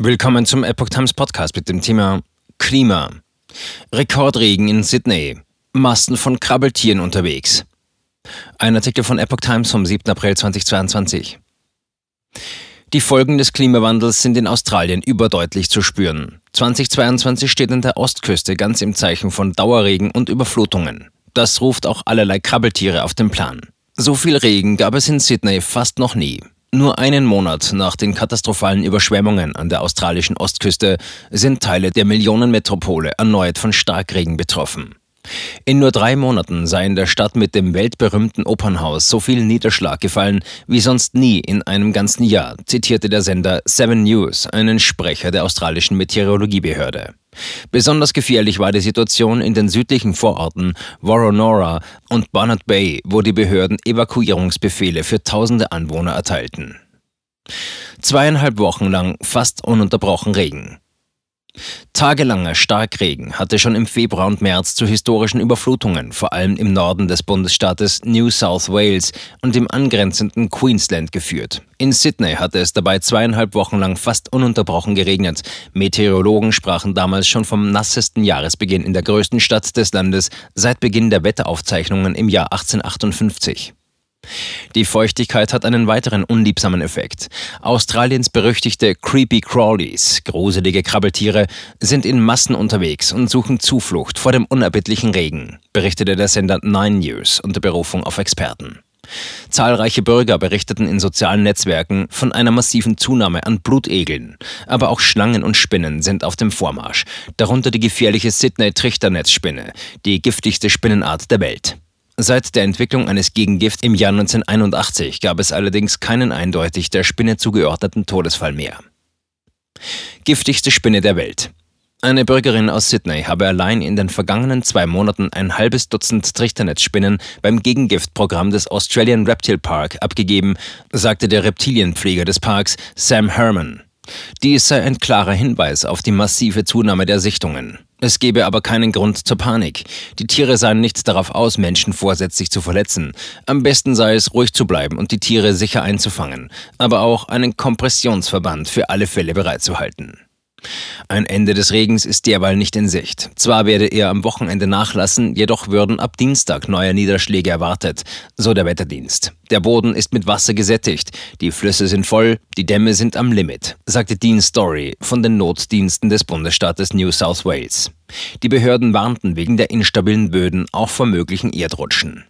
Willkommen zum Epoch Times Podcast mit dem Thema Klima. Rekordregen in Sydney. Masten von Krabbeltieren unterwegs. Ein Artikel von Epoch Times vom 7. April 2022. Die Folgen des Klimawandels sind in Australien überdeutlich zu spüren. 2022 steht an der Ostküste ganz im Zeichen von Dauerregen und Überflutungen. Das ruft auch allerlei Krabbeltiere auf den Plan. So viel Regen gab es in Sydney fast noch nie. Nur einen Monat nach den katastrophalen Überschwemmungen an der australischen Ostküste sind Teile der Millionenmetropole erneut von Starkregen betroffen. In nur drei Monaten sei in der Stadt mit dem weltberühmten Opernhaus so viel Niederschlag gefallen wie sonst nie in einem ganzen Jahr, zitierte der Sender Seven News einen Sprecher der australischen Meteorologiebehörde. Besonders gefährlich war die Situation in den südlichen Vororten Woronora und Barnard Bay, wo die Behörden Evakuierungsbefehle für tausende Anwohner erteilten. Zweieinhalb Wochen lang fast ununterbrochen Regen. Tagelanger Starkregen hatte schon im Februar und März zu historischen Überflutungen, vor allem im Norden des Bundesstaates New South Wales und im angrenzenden Queensland geführt. In Sydney hatte es dabei zweieinhalb Wochen lang fast ununterbrochen geregnet. Meteorologen sprachen damals schon vom nassesten Jahresbeginn in der größten Stadt des Landes seit Beginn der Wetteraufzeichnungen im Jahr 1858. Die Feuchtigkeit hat einen weiteren unliebsamen Effekt. Australiens berüchtigte Creepy Crawlies, gruselige Krabbeltiere, sind in Massen unterwegs und suchen Zuflucht vor dem unerbittlichen Regen, berichtete der Sender Nine News unter Berufung auf Experten. Zahlreiche Bürger berichteten in sozialen Netzwerken von einer massiven Zunahme an Blutegeln. Aber auch Schlangen und Spinnen sind auf dem Vormarsch, darunter die gefährliche Sydney-Trichternetzspinne, die giftigste Spinnenart der Welt. Seit der Entwicklung eines Gegengifts im Jahr 1981 gab es allerdings keinen eindeutig der Spinne zugeordneten Todesfall mehr. Giftigste Spinne der Welt. Eine Bürgerin aus Sydney habe allein in den vergangenen zwei Monaten ein halbes Dutzend Trichternetzspinnen beim Gegengiftprogramm des Australian Reptile Park abgegeben, sagte der Reptilienpfleger des Parks Sam Herman. Dies sei ein klarer Hinweis auf die massive Zunahme der Sichtungen. Es gebe aber keinen Grund zur Panik. Die Tiere seien nicht darauf aus, Menschen vorsätzlich zu verletzen. Am besten sei es, ruhig zu bleiben und die Tiere sicher einzufangen, aber auch einen Kompressionsverband für alle Fälle bereitzuhalten. Ein Ende des Regens ist derweil nicht in Sicht. Zwar werde er am Wochenende nachlassen, jedoch würden ab Dienstag neue Niederschläge erwartet, so der Wetterdienst. Der Boden ist mit Wasser gesättigt, die Flüsse sind voll, die Dämme sind am Limit, sagte Dean Story von den Notdiensten des Bundesstaates New South Wales. Die Behörden warnten wegen der instabilen Böden auch vor möglichen Erdrutschen.